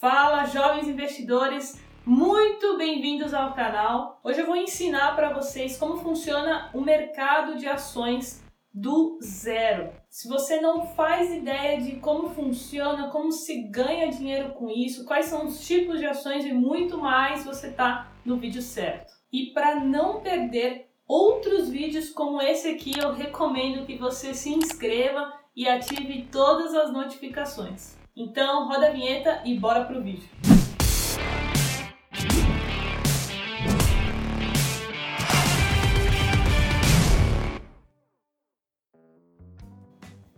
Fala, jovens investidores! Muito bem-vindos ao canal. Hoje eu vou ensinar para vocês como funciona o mercado de ações do zero. Se você não faz ideia de como funciona, como se ganha dinheiro com isso, quais são os tipos de ações e muito mais, você está no vídeo certo. E para não perder outros vídeos como esse aqui, eu recomendo que você se inscreva e ative todas as notificações. Então, roda a vinheta e bora pro vídeo.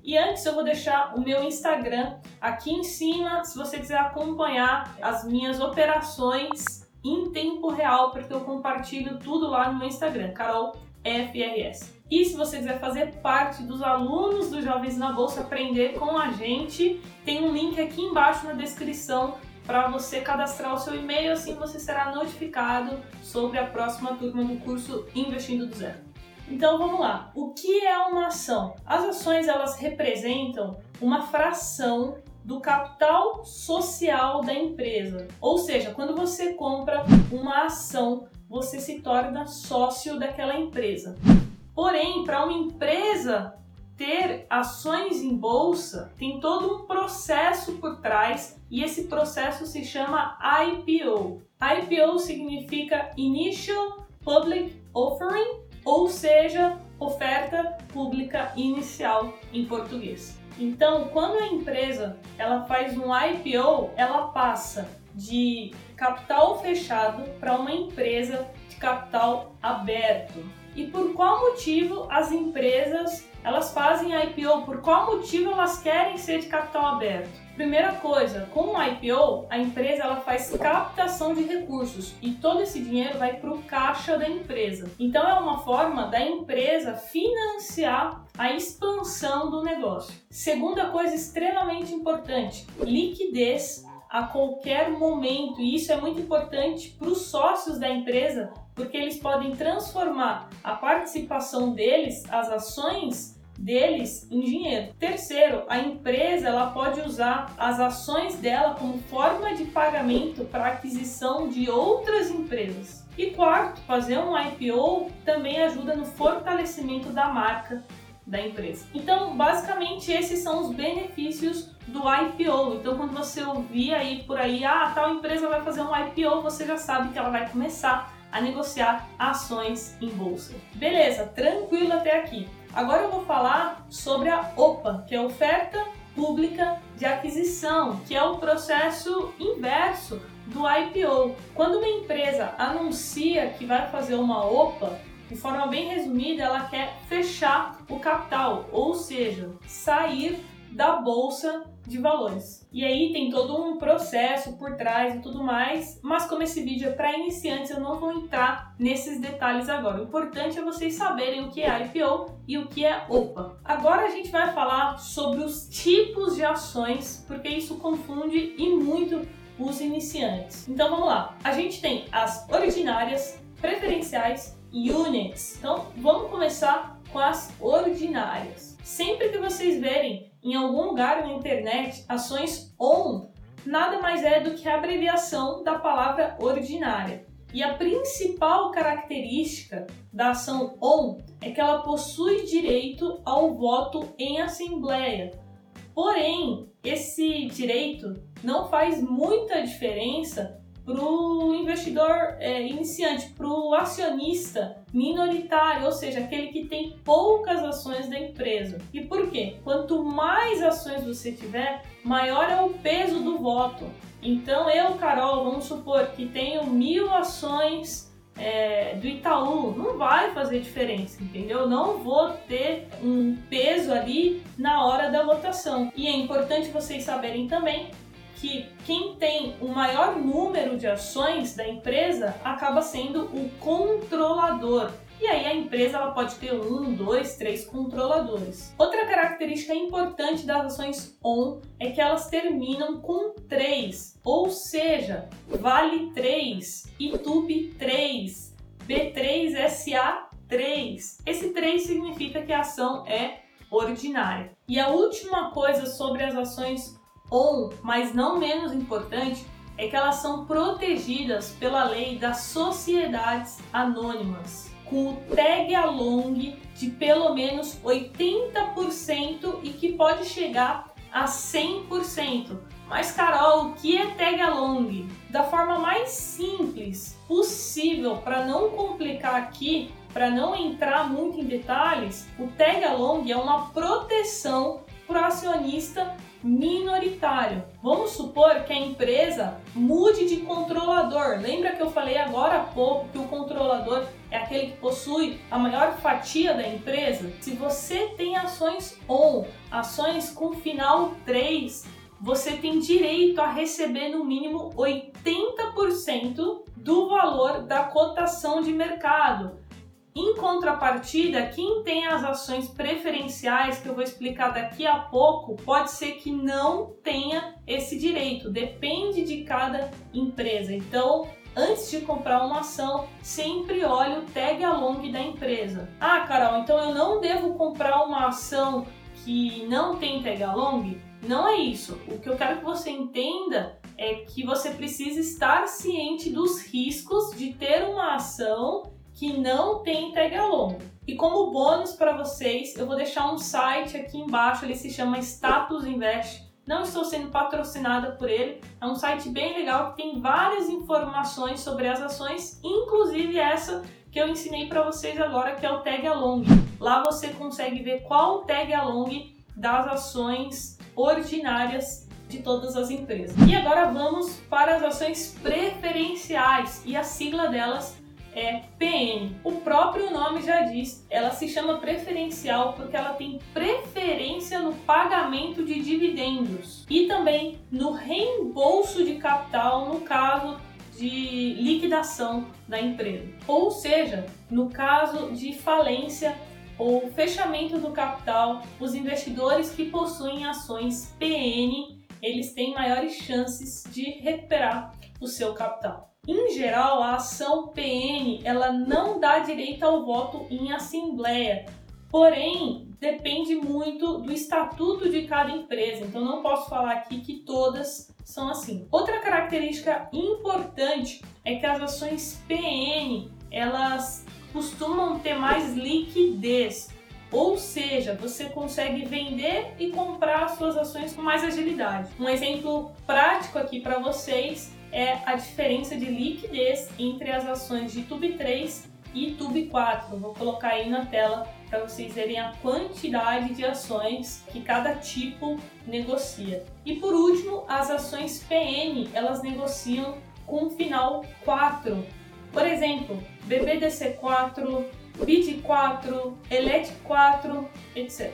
E antes eu vou deixar o meu Instagram aqui em cima, se você quiser acompanhar as minhas operações em tempo real, porque eu compartilho tudo lá no meu Instagram, Carol FRS. E se você quiser fazer parte dos alunos do Jovens na Bolsa, aprender com a gente, tem um link aqui embaixo na descrição para você cadastrar o seu e-mail, assim você será notificado sobre a próxima turma do curso Investindo do Zero. Então vamos lá. O que é uma ação? As ações elas representam uma fração do capital social da empresa. Ou seja, quando você compra uma ação, você se torna sócio daquela empresa. Porém, para uma empresa ter ações em bolsa, tem todo um processo por trás e esse processo se chama IPO. IPO significa Initial Public Offering, ou seja, oferta pública inicial em português. Então, quando a empresa ela faz um IPO, ela passa de capital fechado para uma empresa de capital aberto. E por qual motivo as empresas elas fazem IPO? Por qual motivo elas querem ser de capital aberto? Primeira coisa, com o IPO, a empresa ela faz captação de recursos e todo esse dinheiro vai para o caixa da empresa. Então é uma forma da empresa financiar a expansão do negócio. Segunda coisa extremamente importante, liquidez a qualquer momento. E isso é muito importante para os sócios da empresa, porque eles podem transformar a participação deles, as ações deles em dinheiro. Terceiro, a empresa ela pode usar as ações dela como forma de pagamento para aquisição de outras empresas. E quarto, fazer um IPO também ajuda no fortalecimento da marca da empresa. Então, basicamente, esses são os benefícios do IPO. Então, quando você ouvir aí por aí, ah, tal empresa vai fazer um IPO, você já sabe que ela vai começar a negociar ações em bolsa. Beleza, tranquilo até aqui. Agora eu vou falar sobre a OPA, que é oferta pública de aquisição, que é o processo inverso do IPO. Quando uma empresa anuncia que vai fazer uma OPA, de forma bem resumida, ela quer fechar o capital, ou seja, sair da bolsa de valores. E aí tem todo um processo por trás e tudo mais, mas como esse vídeo é para iniciantes, eu não vou entrar nesses detalhes agora. O importante é vocês saberem o que é IPO e o que é OPA. Agora a gente vai falar sobre os tipos de ações, porque isso confunde e muito os iniciantes. Então vamos lá. A gente tem as ordinárias, preferenciais units. Então, vamos começar com as ordinárias. Sempre que vocês verem em algum lugar na internet ações ON, nada mais é do que a abreviação da palavra ordinária. E a principal característica da ação ON é que ela possui direito ao voto em assembleia. Porém, esse direito não faz muita diferença para o investidor é, iniciante, para o acionista minoritário, ou seja, aquele que tem poucas ações da empresa. E por quê? Quanto mais ações você tiver, maior é o peso do voto. Então, eu, Carol, vamos supor que tenho mil ações é, do Itaú, não vai fazer diferença, entendeu? Não vou ter um peso ali na hora da votação. E é importante vocês saberem também que quem tem o maior número de ações da empresa acaba sendo o controlador. E aí a empresa ela pode ter um, dois, três controladores. Outra característica importante das ações ON é que elas terminam com 3, ou seja, Vale 3, YouTube 3, B3SA 3. Esse 3 significa que a ação é ordinária. E a última coisa sobre as ações on, mas não menos importante, é que elas são protegidas pela lei das sociedades anônimas, com o tag along de pelo menos 80% e que pode chegar a 100%. Mas Carol, o que é tag along? Da forma mais simples possível, para não complicar aqui, para não entrar muito em detalhes, o tag along é uma proteção para o acionista minoritário. Vamos supor que a empresa mude de controlador. Lembra que eu falei agora há pouco que o controlador é aquele que possui a maior fatia da empresa? Se você tem ações ON, ações com final 3, você tem direito a receber no mínimo 80% do valor da cotação de mercado. Em contrapartida, quem tem as ações preferenciais, que eu vou explicar daqui a pouco, pode ser que não tenha esse direito, depende de cada empresa. Então, antes de comprar uma ação, sempre olhe o tag along da empresa. Ah, Carol, então eu não devo comprar uma ação que não tem tag along? Não é isso. O que eu quero que você entenda é que você precisa estar ciente dos riscos de ter uma ação que não tem tag along. E como bônus para vocês, eu vou deixar um site aqui embaixo, ele se chama Status Invest. Não estou sendo patrocinada por ele, é um site bem legal que tem várias informações sobre as ações, inclusive essa que eu ensinei para vocês agora, que é o tag along. Lá você consegue ver qual o tag along das ações ordinárias de todas as empresas. E agora vamos para as ações preferenciais e a sigla delas é PN. O próprio nome já diz, ela se chama preferencial porque ela tem preferência no pagamento de dividendos e também no reembolso de capital no caso de liquidação da empresa. Ou seja, no caso de falência ou fechamento do capital, os investidores que possuem ações PN, eles têm maiores chances de recuperar o seu capital. Em geral, a ação PN ela não dá direito ao voto em assembleia, porém depende muito do estatuto de cada empresa. Então não posso falar aqui que todas são assim. Outra característica importante é que as ações PN elas costumam ter mais liquidez. Ou seja, você consegue vender e comprar suas ações com mais agilidade. Um exemplo prático aqui para vocês é a diferença de liquidez entre as ações de Tube 3 e Tube 4. Vou colocar aí na tela para vocês verem a quantidade de ações que cada tipo negocia. E por último, as ações PN, elas negociam com final 4. Por exemplo, BBDC4, BID4, ELET4, etc.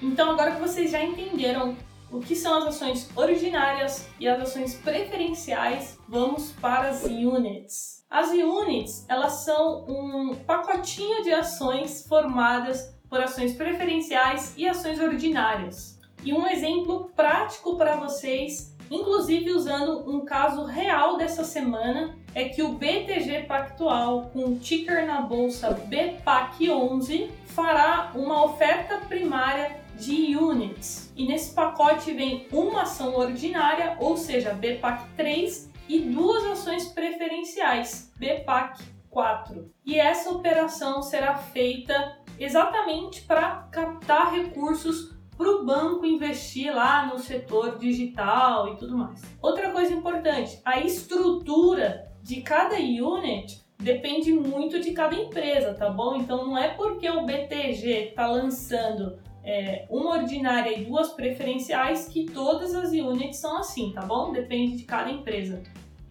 Então agora que vocês já entenderam o que são as ações originárias e as ações preferenciais, vamos para as units. As units, elas são um pacotinho de ações formadas por ações preferenciais e ações ordinárias. E um exemplo prático para vocês, inclusive usando um caso real dessa semana, é que o BTG Pactual, com o ticker na bolsa BPAC11, fará uma oferta primária de units. E nesse pacote vem uma ação ordinária, ou seja, BPAC 3, e duas ações preferenciais, BPAC 4. E essa operação será feita exatamente para captar recursos para o banco investir lá no setor digital e tudo mais. Outra coisa importante, a estrutura de cada unit depende muito de cada empresa, tá bom? Então não é porque o BTG está lançando é, uma ordinária e duas preferenciais que todas as units são assim, tá bom? Depende de cada empresa.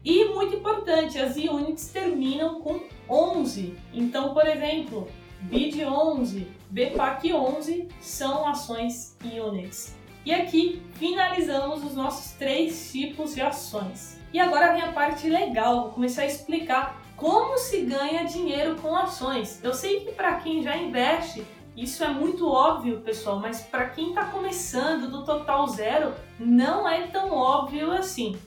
E muito importante, as units terminam com 11. Então, por exemplo, BID 11, BPAC 11 são ações units. E aqui finalizamos os nossos três tipos de ações. E agora vem a parte legal, vou começar a explicar como se ganha dinheiro com ações. Eu sei que para quem já investe, isso é muito óbvio, pessoal, mas para quem está começando do total zero, não é tão óbvio assim.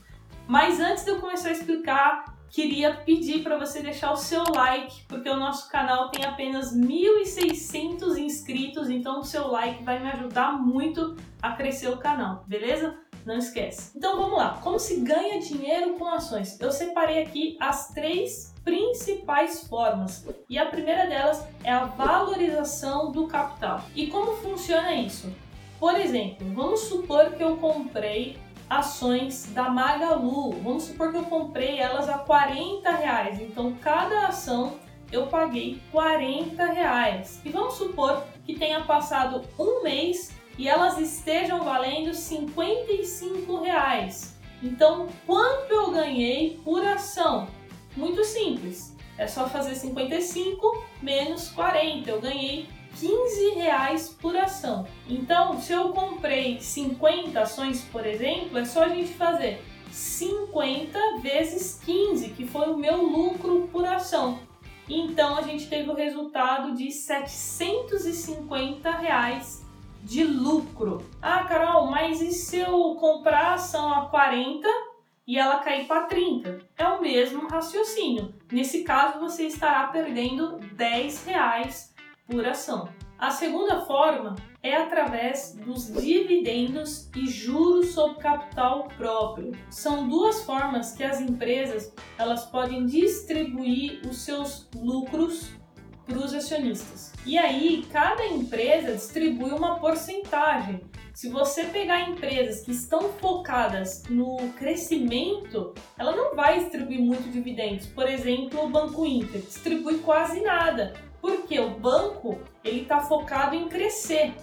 Mas antes de eu começar a explicar, queria pedir para você deixar o seu like, porque o nosso canal tem apenas 1.600 inscritos, então o seu like vai me ajudar muito a crescer o canal, beleza? Não esquece. Então vamos lá. Como se ganha dinheiro com ações? Eu separei aqui as três principais formas. E a primeira delas é a valorização do capital. E como funciona isso? Por exemplo, vamos supor que eu comprei ações da Magalu. Vamos supor que eu comprei elas a 40 reais. Então cada ação eu paguei 40 reais. E vamos supor que tenha passado um mês e elas estejam valendo 55 reais. Então, quanto eu ganhei por ação? Muito simples. É só fazer 55 menos 40. Eu ganhei 15 reais por ação. Então, se eu comprei 50 ações, por exemplo, é só a gente fazer 50 vezes 15, que foi o meu lucro por ação. Então, a gente teve o resultado de 750 reais de lucro. Ah, Carol, mas e se eu comprar a ação a 40 e ela cair para 30? É o mesmo raciocínio. Nesse caso, você estará perdendo 10 reais por ação. A segunda forma é através dos dividendos e juros sobre capital próprio. São duas formas que as empresas elas podem distribuir os seus lucros para os acionistas. E aí, cada empresa distribui uma porcentagem. Se você pegar empresas que estão focadas no crescimento, ela não vai distribuir muito dividendos. Por exemplo, o Banco Inter distribui quase nada, porque o banco ele está focado em crescer.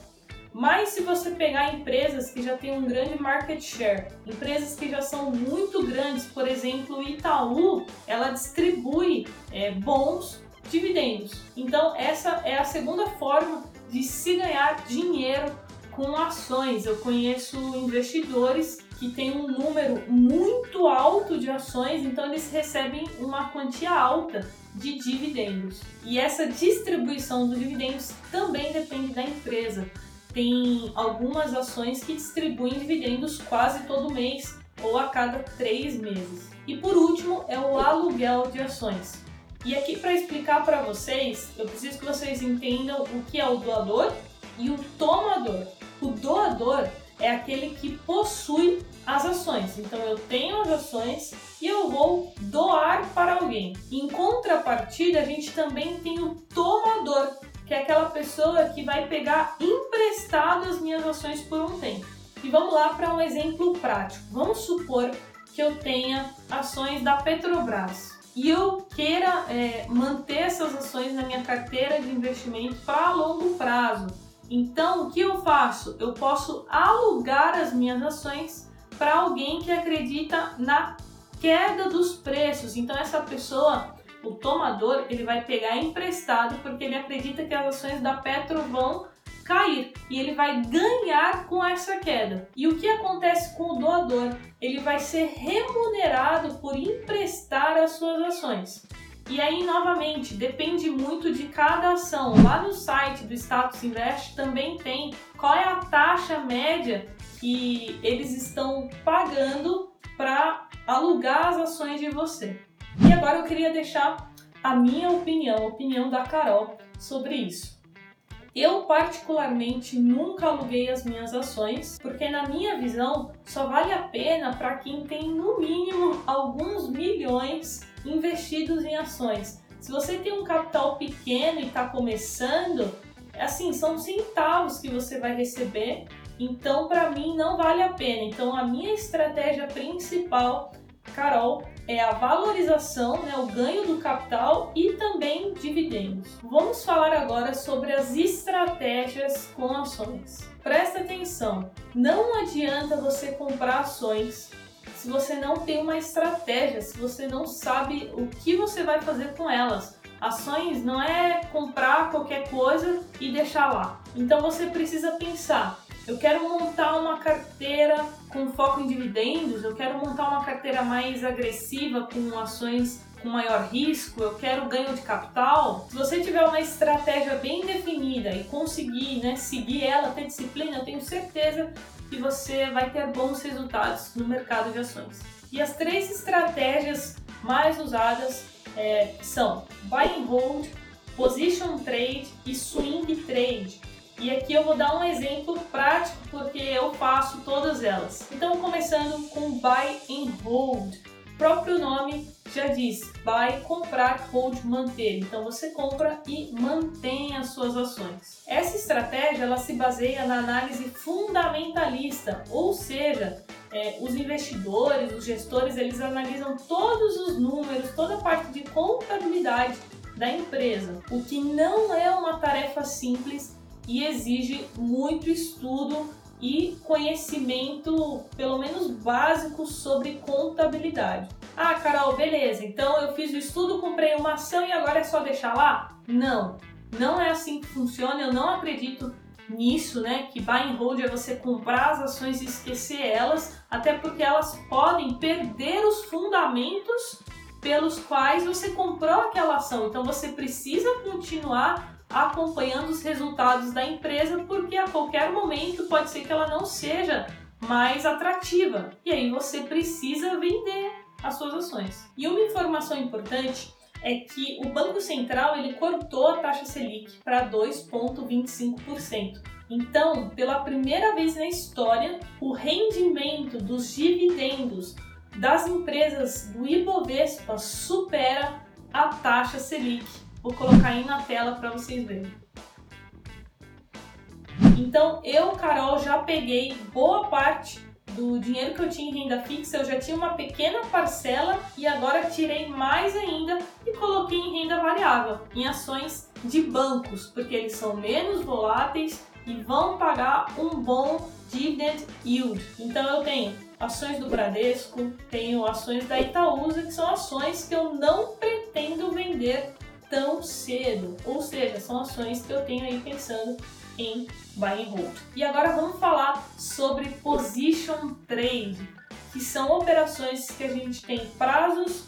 Mas se você pegar empresas que já têm um grande market share, empresas que já são muito grandes, por exemplo, o Itaú, ela distribui é, bons dividendos. Então, essa é a segunda forma de se ganhar dinheiro com ações. Eu conheço investidores que têm um número muito alto de ações, então eles recebem uma quantia alta de dividendos. E essa distribuição dos dividendos também depende da empresa. Tem algumas ações que distribuem dividendos quase todo mês ou a cada três meses. E por último é o aluguel de ações. E aqui para explicar para vocês, eu preciso que vocês entendam o que é o doador e o tomador. O doador é aquele que possui as ações. Então eu tenho as ações e eu vou doar para alguém. Em contrapartida, a gente também tem o tomador, que é aquela pessoa que vai pegar emprestado as minhas ações por um tempo. E vamos lá para um exemplo prático. Vamos supor que eu tenha ações da Petrobras e eu queira é, manter essas ações na minha carteira de investimento para longo prazo. Então, o que eu faço? Eu posso alugar as minhas ações para alguém que acredita na queda dos preços. Então, essa pessoa, o tomador, ele vai pegar emprestado porque ele acredita que as ações da Petro vão cair e ele vai ganhar com essa queda. E o que acontece com o doador? Ele vai ser remunerado por emprestar as suas ações. E aí, novamente, depende muito de cada ação. Lá no site do Status Invest também tem qual é a taxa média que eles estão pagando para alugar as ações de você. E agora eu queria deixar a minha opinião, a opinião da Carol sobre isso. Eu, particularmente, nunca aluguei as minhas ações, porque, na minha visão, só vale a pena para quem tem, no mínimo, alguns milhões investidos em ações. Se você tem um capital pequeno e está começando, assim, são centavos que você vai receber, então, para mim, não vale a pena. Então, a minha estratégia principal Carol é a valorização, né, o ganho do capital e também dividendos. Vamos falar agora sobre as estratégias com ações. Presta atenção, não adianta você comprar ações se você não tem uma estratégia, se você não sabe o que você vai fazer com elas. Ações não é comprar qualquer coisa e deixar lá. Então você precisa pensar eu quero montar uma carteira com foco em dividendos, eu quero montar uma carteira mais agressiva com ações com maior risco, eu quero ganho de capital. Se você tiver uma estratégia bem definida e conseguir né, seguir ela, ter disciplina, eu tenho certeza que você vai ter bons resultados no mercado de ações. E as três estratégias mais usadas é, são Buy and Hold, Position Trade e Swing Trade. E aqui eu vou dar um exemplo prático porque eu faço todas elas. Então, começando com Buy and Hold. O próprio nome já diz, buy, comprar, hold, manter. Então você compra e mantém as suas ações. Essa estratégia ela se baseia na análise fundamentalista, ou seja, é, os investidores, os gestores, eles analisam todos os números, toda a parte de contabilidade da empresa, o que não é uma tarefa simples e exige muito estudo e conhecimento, pelo menos básico, sobre contabilidade. Ah, Carol, beleza, então eu fiz o estudo, comprei uma ação e agora é só deixar lá? Não, não é assim que funciona, eu não acredito nisso, né? Que buy and hold é você comprar as ações e esquecer elas, até porque elas podem perder os fundamentos pelos quais você comprou aquela ação. Então você precisa continuar acompanhando os resultados da empresa, porque a qualquer momento pode ser que ela não seja mais atrativa. E aí você precisa vender as suas ações. E uma informação importante é que o Banco Central ele cortou a taxa Selic para 2,25%. Então, pela primeira vez na história, o rendimento dos dividendos das empresas do Ibovespa supera a taxa Selic. Vou colocar aí na tela para vocês verem. Então, eu, Carol, já peguei boa parte do dinheiro que eu tinha em renda fixa, eu já tinha uma pequena parcela e agora tirei mais ainda e coloquei em renda variável, em ações de bancos, porque eles são menos voláteis e vão pagar um bom dividend yield. Então eu tenho ações do Bradesco, tenho ações da Itaúsa, que são ações que eu não pretendo vender tão cedo, ou seja, são ações que eu tenho aí pensando em buy and hold. E agora vamos falar sobre position trade, que são operações que a gente tem prazos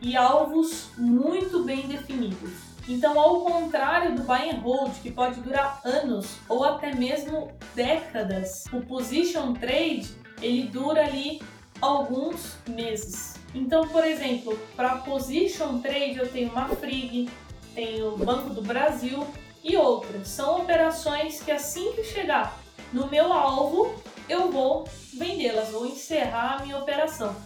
e alvos muito bem definidos. Então, ao contrário do buy and hold, que pode durar anos ou até mesmo décadas, o position trade ele dura ali alguns meses. Então, por exemplo, para position trade eu tenho uma Frig, tenho o Banco do Brasil e outras. São operações que assim que chegar no meu alvo, eu vou vendê-las, vou encerrar a minha operação.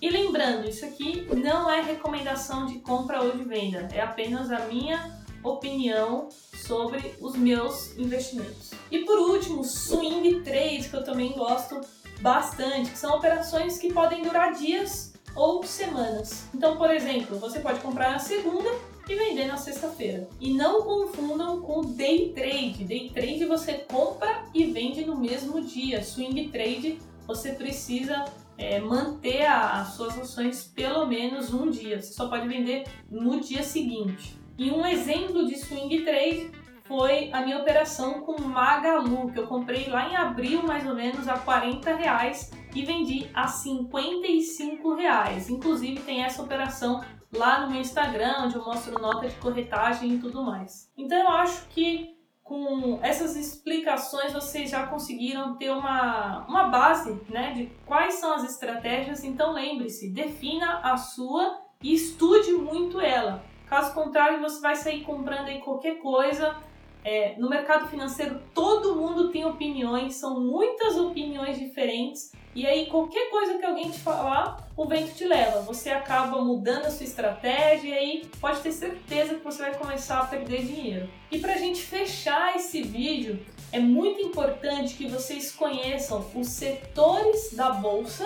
E lembrando, isso aqui não é recomendação de compra ou de venda, é apenas a minha opinião sobre os meus investimentos. E por último, swing trade, que eu também gosto bastante, que são operações que podem durar dias ou semanas. Então, por exemplo, você pode comprar na segunda e vender na sexta-feira. E não confundam com day trade. Day trade você compra e vende no mesmo dia. Swing trade você precisa é, manter a, as suas ações pelo menos um dia. Você só pode vender no dia seguinte. E um exemplo de swing trade foi a minha operação com Magalu, que eu comprei lá em abril mais ou menos a 40 reais e vendi a 55 reais. Inclusive tem essa operação lá no meu Instagram, onde eu mostro nota de corretagem e tudo mais. Então eu acho que com essas explicações vocês já conseguiram ter uma, uma base né, de quais são as estratégias. Então lembre-se, defina a sua e estude muito ela. Caso contrário, você vai sair comprando aí qualquer coisa é, no mercado financeiro todo mundo tem opiniões, são muitas opiniões diferentes, e aí qualquer coisa que alguém te falar, o vento te leva. Você acaba mudando a sua estratégia e aí pode ter certeza que você vai começar a perder dinheiro. E para a gente fechar esse vídeo, é muito importante que vocês conheçam os setores da bolsa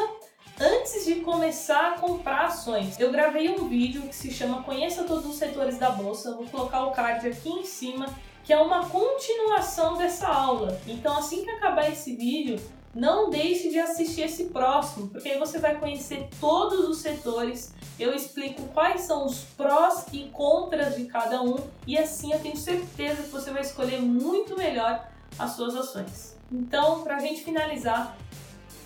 antes de começar a comprar ações. Eu gravei um vídeo que se chama Conheça todos os setores da bolsa, vou colocar o card aqui em cima que é uma continuação dessa aula. Então, assim que acabar esse vídeo, não deixe de assistir esse próximo, porque aí você vai conhecer todos os setores. Eu explico quais são os prós e contras de cada um e assim eu tenho certeza que você vai escolher muito melhor as suas ações. Então, para a gente finalizar,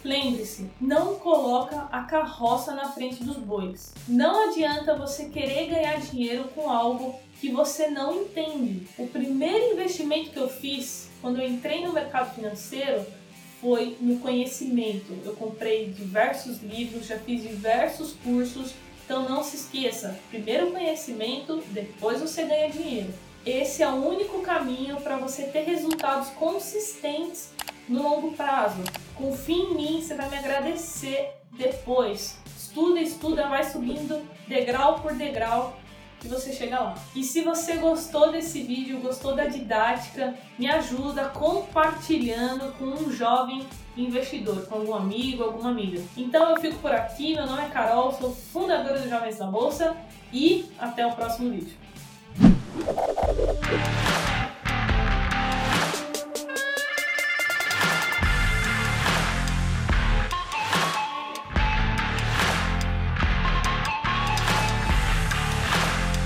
lembre-se, não coloca a carroça na frente dos bois. Não adianta você querer ganhar dinheiro com algo que você não entende. O primeiro investimento que eu fiz quando eu entrei no mercado financeiro foi no conhecimento. Eu comprei diversos livros, já fiz diversos cursos. Então não se esqueça, primeiro conhecimento, depois você ganha dinheiro. Esse é o único caminho para você ter resultados consistentes no longo prazo. Confie em mim, você vai me agradecer depois. Estuda, estuda, vai subindo degrau por degrau e você chega lá. E se você gostou desse vídeo, gostou da didática, me ajuda compartilhando com um jovem investidor, com algum amigo, alguma amiga. Então eu fico por aqui, meu nome é Carol, sou fundadora do Jovens da Bolsa e até o próximo vídeo. Thank you.